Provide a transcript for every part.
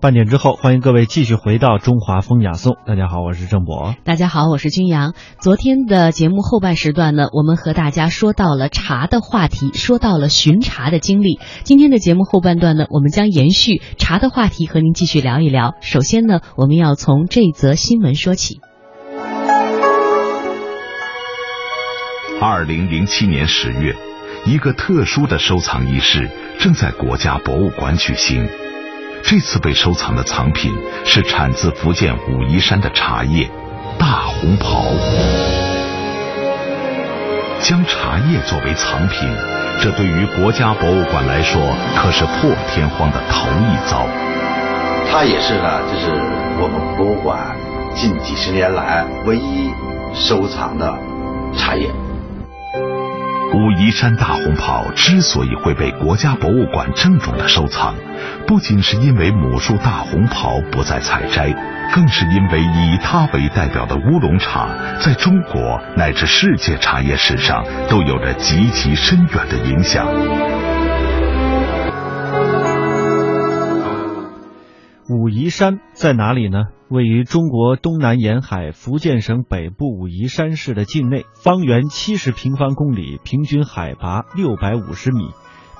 半点之后，欢迎各位继续回到中华风雅颂。大家好，我是郑博。大家好，我是君阳。昨天的节目后半时段呢，我们和大家说到了茶的话题，说到了巡茶的经历。今天的节目后半段呢，我们将延续茶的话题，和您继续聊一聊。首先呢，我们要从这则新闻说起。二零零七年十月，一个特殊的收藏仪式正在国家博物馆举行。这次被收藏的藏品是产自福建武夷山的茶叶大红袍。将茶叶作为藏品，这对于国家博物馆来说可是破天荒的头一遭。它也是呢，就是我们博物馆近几十年来唯一收藏的茶叶。武夷山大红袍之所以会被国家博物馆郑重的收藏，不仅是因为母树大红袍不再采摘，更是因为以它为代表的乌龙茶，在中国乃至世界茶叶史上都有着极其深远的影响。武夷山在哪里呢？位于中国东南沿海福建省北部武夷山市的境内，方圆七十平方公里，平均海拔六百五十米，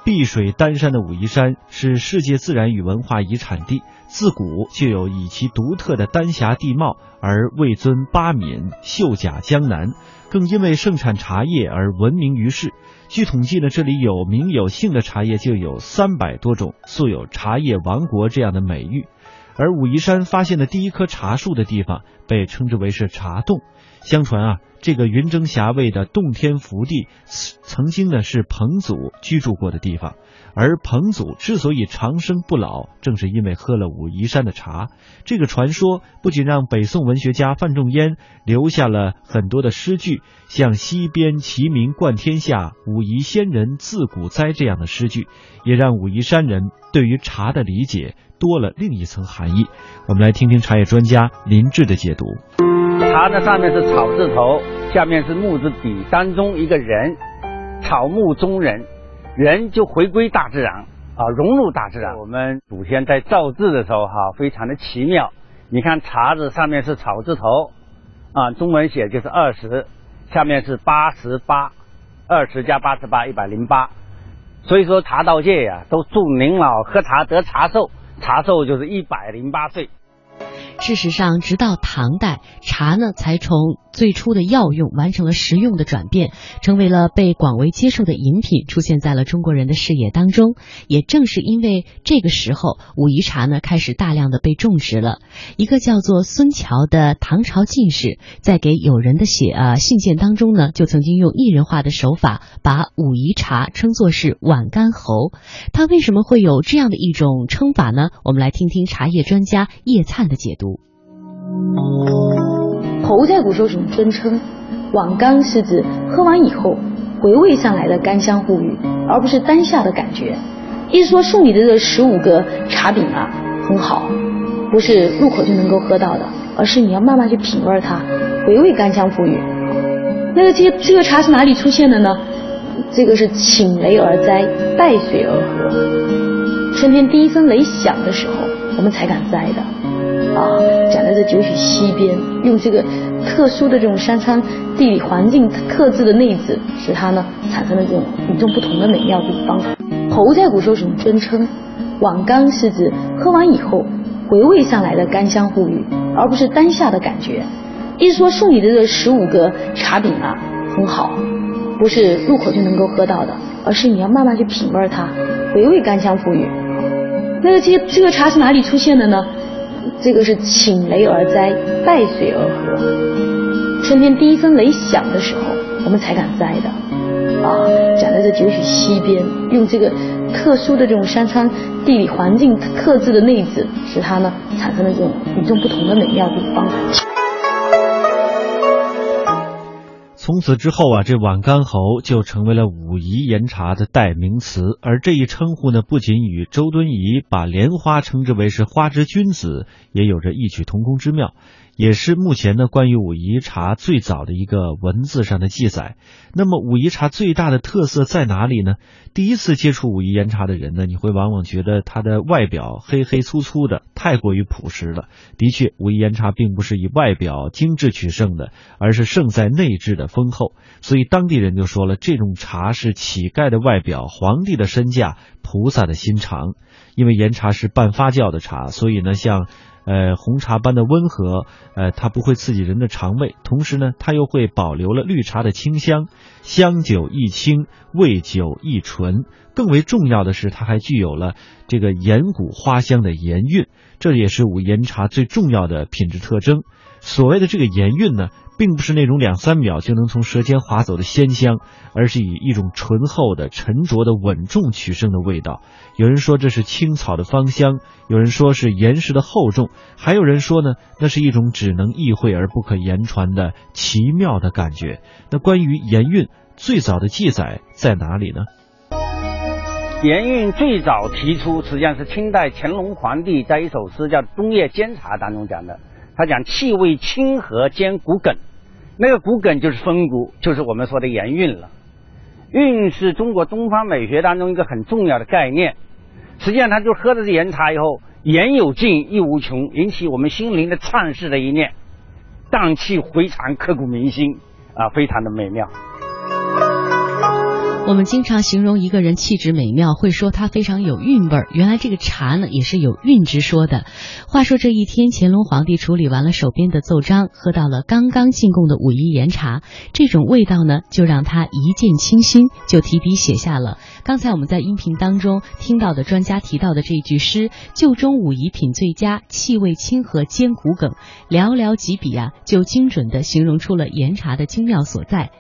碧水丹山的武夷山是世界自然与文化遗产地，自古就有以其独特的丹霞地貌而位尊八闽、秀甲江南，更因为盛产茶叶而闻名于世。据统计呢，这里有名有姓的茶叶就有三百多种，素有“茶叶王国”这样的美誉。而武夷山发现的第一棵茶树的地方被称之为是茶洞。相传啊，这个云蒸霞蔚的洞天福地，曾经呢是彭祖居住过的地方。而彭祖之所以长生不老，正是因为喝了武夷山的茶。这个传说不仅让北宋文学家范仲淹留下了很多的诗句，像“西边齐名冠天下，武夷仙人自古栽”这样的诗句，也让武夷山人对于茶的理解多了另一层含义。我们来听听茶叶专家林志的解读。茶的上面是草字头，下面是木字底，当中一个人，草木中人。人就回归大自然啊，融入大自然。我们祖先在造字的时候哈，非常的奇妙。你看茶字上面是草字头啊，中文写就是二十，下面是八十八，二十加八十八，一百零八。所以说茶道界呀，都祝您老喝茶得茶寿，茶寿就是一百零八岁。事实上，直到唐代，茶呢才从最初的药用完成了食用的转变，成为了被广为接受的饮品，出现在了中国人的视野当中。也正是因为这个时候，武夷茶呢开始大量的被种植了。一个叫做孙桥的唐朝进士，在给友人的写啊信件当中呢，就曾经用艺人化的手法，把武夷茶称作是晚干侯。他为什么会有这样的一种称法呢？我们来听听茶叶专家叶灿的解读。喉在古时候什么尊称，皖干是指喝完以后回味上来的甘香馥郁，而不是当下的感觉。意思说送你的这十五个茶饼啊，很好，不是入口就能够喝到的，而是你要慢慢去品味它，回味甘香馥郁。那个这这个茶是哪里出现的呢？这个是请雷而栽，带水而合。春天第一声雷响的时候，我们才敢栽的。啊，讲的这九曲西边，用这个特殊的这种山川地理环境特制的内子，使它呢产生了这种与众不同的美妙地方。喉在古时候是种尊称，碗干是指喝完以后回味上来的甘香馥郁，而不是当下的感觉。意思说送你的这十五个茶饼啊，很好，不是入口就能够喝到的，而是你要慢慢去品味它，回味甘香馥郁。那个这这个茶是哪里出现的呢？这个是请雷而栽，带水而合。春天第一声雷响的时候，我们才敢栽的。啊，讲在这九曲溪边，用这个特殊的这种山川地理环境特质的内子，使它呢产生了这种与众不同的美妙地方。从此之后啊，这晚干侯就成为了武夷岩茶的代名词。而这一称呼呢，不仅与周敦颐把莲花称之为是花之君子，也有着异曲同工之妙。也是目前呢关于武夷茶最早的一个文字上的记载。那么武夷茶最大的特色在哪里呢？第一次接触武夷岩茶的人呢，你会往往觉得它的外表黑黑粗粗的，太过于朴实了。的确，武夷岩茶并不是以外表精致取胜的，而是胜在内质的丰厚。所以当地人就说了，这种茶是乞丐的外表，皇帝的身价，菩萨的心肠。因为岩茶是半发酵的茶，所以呢，像。呃，红茶般的温和，呃，它不会刺激人的肠胃，同时呢，它又会保留了绿茶的清香，香久益清，味久益醇。更为重要的是，它还具有了这个岩谷花香的岩韵，这也是五岩茶最重要的品质特征。所谓的这个岩韵呢？并不是那种两三秒就能从舌尖滑走的鲜香，而是以一种醇厚的、沉着的、稳重取胜的味道。有人说这是青草的芳香，有人说是岩石的厚重，还有人说呢，那是一种只能意会而不可言传的奇妙的感觉。那关于盐韵最早的记载在哪里呢？盐韵最早提出，实际上是清代乾隆皇帝在一首诗叫《冬夜煎茶》当中讲的。他讲气味清和兼骨梗。那个骨梗就是风骨，就是我们说的盐韵了。韵是中国东方美学当中一个很重要的概念。实际上，他就喝的是盐茶以后，言有尽，意无穷，引起我们心灵的畅适的一念，荡气回肠，刻骨铭心啊，非常的美妙。我们经常形容一个人气质美妙，会说他非常有韵味儿。原来这个茶呢，也是有韵之说的。话说这一天，乾隆皇帝处理完了手边的奏章，喝到了刚刚进贡的武夷岩茶，这种味道呢，就让他一见倾心，就提笔写下了刚才我们在音频当中听到的专家提到的这一句诗：“旧中武夷品最佳，气味清和兼骨梗。”寥寥几笔啊，就精准的形容出了岩茶的精妙所在。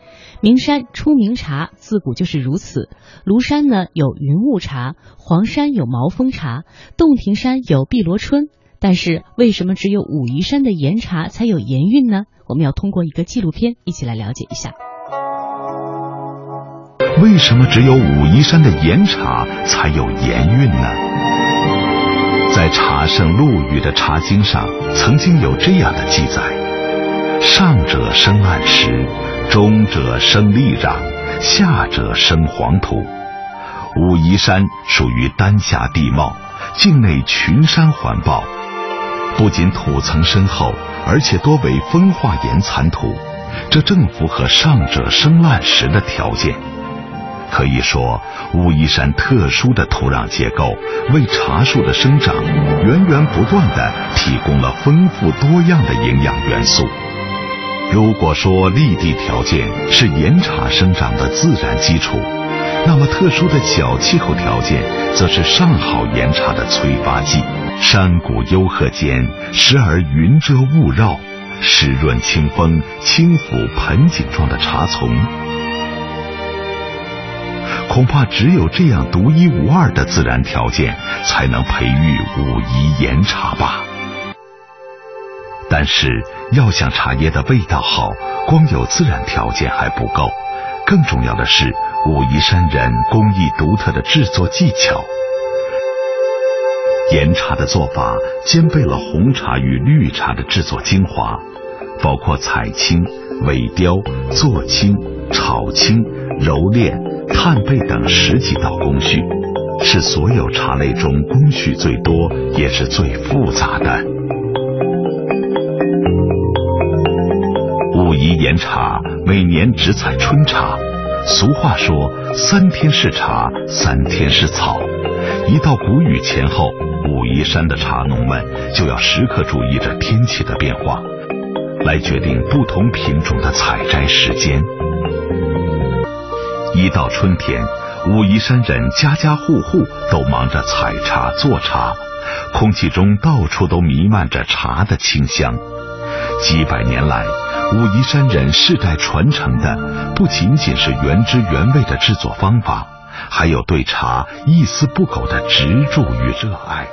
名山出名茶，自古就是如此。庐山呢有云雾茶，黄山有毛峰茶，洞庭山有碧螺春。但是为什么只有武夷山的岩茶才有岩韵呢？我们要通过一个纪录片一起来了解一下。为什么只有武夷山的岩茶才有岩韵呢？在茶圣陆羽的《茶经》上，曾经有这样的记载：上者生暗石。中者生利壤，下者生黄土。武夷山属于丹霞地貌，境内群山环抱，不仅土层深厚，而且多为风化岩残土，这正符合上者生烂石的条件。可以说，武夷山特殊的土壤结构，为茶树的生长源源不断的提供了丰富多样的营养元素。如果说立地条件是岩茶生长的自然基础，那么特殊的小气候条件则是上好岩茶的催发剂。山谷幽壑间，时而云遮雾绕，湿润清风轻抚盆景状的茶丛，恐怕只有这样独一无二的自然条件，才能培育武夷岩茶吧。但是，要想茶叶的味道好，光有自然条件还不够，更重要的是武夷山人工艺独特的制作技巧。岩茶的做法兼备了红茶与绿茶的制作精华，包括采青、萎雕、做青、炒青、揉炼、炭焙等十几道工序，是所有茶类中工序最多也是最复杂的。武夷岩茶每年只采春茶，俗话说“三天是茶，三天是草”。一到谷雨前后，武夷山的茶农们就要时刻注意着天气的变化，来决定不同品种的采摘时间。一到春天，武夷山人家家户户都忙着采茶做茶，空气中到处都弥漫着茶的清香。几百年来，武夷山人世代传承的不仅仅是原汁原味的制作方法，还有对茶一丝不苟的执着与热爱。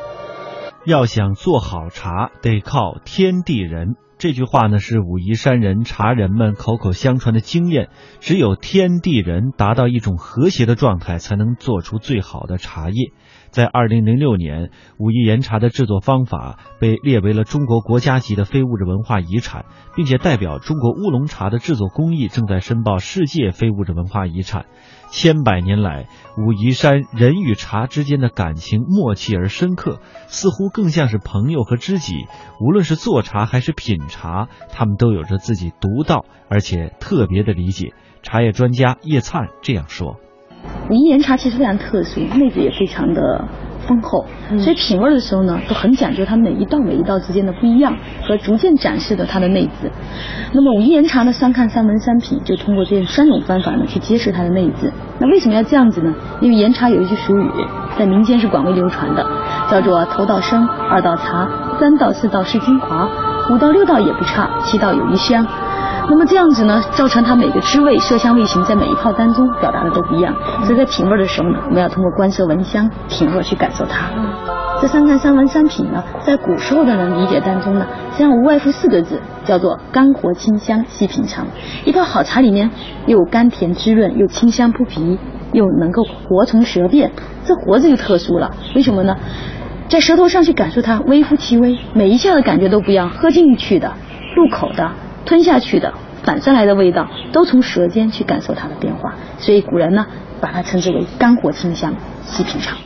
要想做好茶，得靠天地人。这句话呢是武夷山人茶人们口口相传的经验，只有天地人达到一种和谐的状态，才能做出最好的茶叶。在二零零六年，武夷岩茶的制作方法被列为了中国国家级的非物质文化遗产，并且代表中国乌龙茶的制作工艺正在申报世界非物质文化遗产。千百年来，武夷山人与茶之间的感情默契而深刻，似乎更像是朋友和知己。无论是做茶还是品茶，他们都有着自己独到而且特别的理解。茶叶专家叶灿这样说。武夷岩茶其实非常特殊，内子也非常的丰厚，所以品味的时候呢，都很讲究它每一道每一道之间的不一样和逐渐展示的它的内质。那么武夷岩茶呢，三看三闻三品，就通过这三种方法呢去揭示它的内质。那为什么要这样子呢？因为岩茶有一句俗语，在民间是广为流传的，叫做头道生，二道茶，三道四道是精华，五道六道也不差，七道有一香。那么这样子呢，造成它每个滋味、色香味形在每一泡当中表达的都不一样。所以在品味的时候呢，我们要通过观色闻香品味去感受它。这三看三闻三品呢，在古时候的人理解当中呢，实际上无外乎四个字，叫做甘活清香细品尝。一泡好茶里面又甘甜滋润，又清香扑鼻，又能够活从舌变。这活字就特殊了，为什么呢？在舌头上去感受它，微乎其微，每一下的感觉都不一样，喝进去的，入口的。吞下去的反上来的味道，都从舌尖去感受它的变化，所以古人呢把它称之为肝火清香细品尝。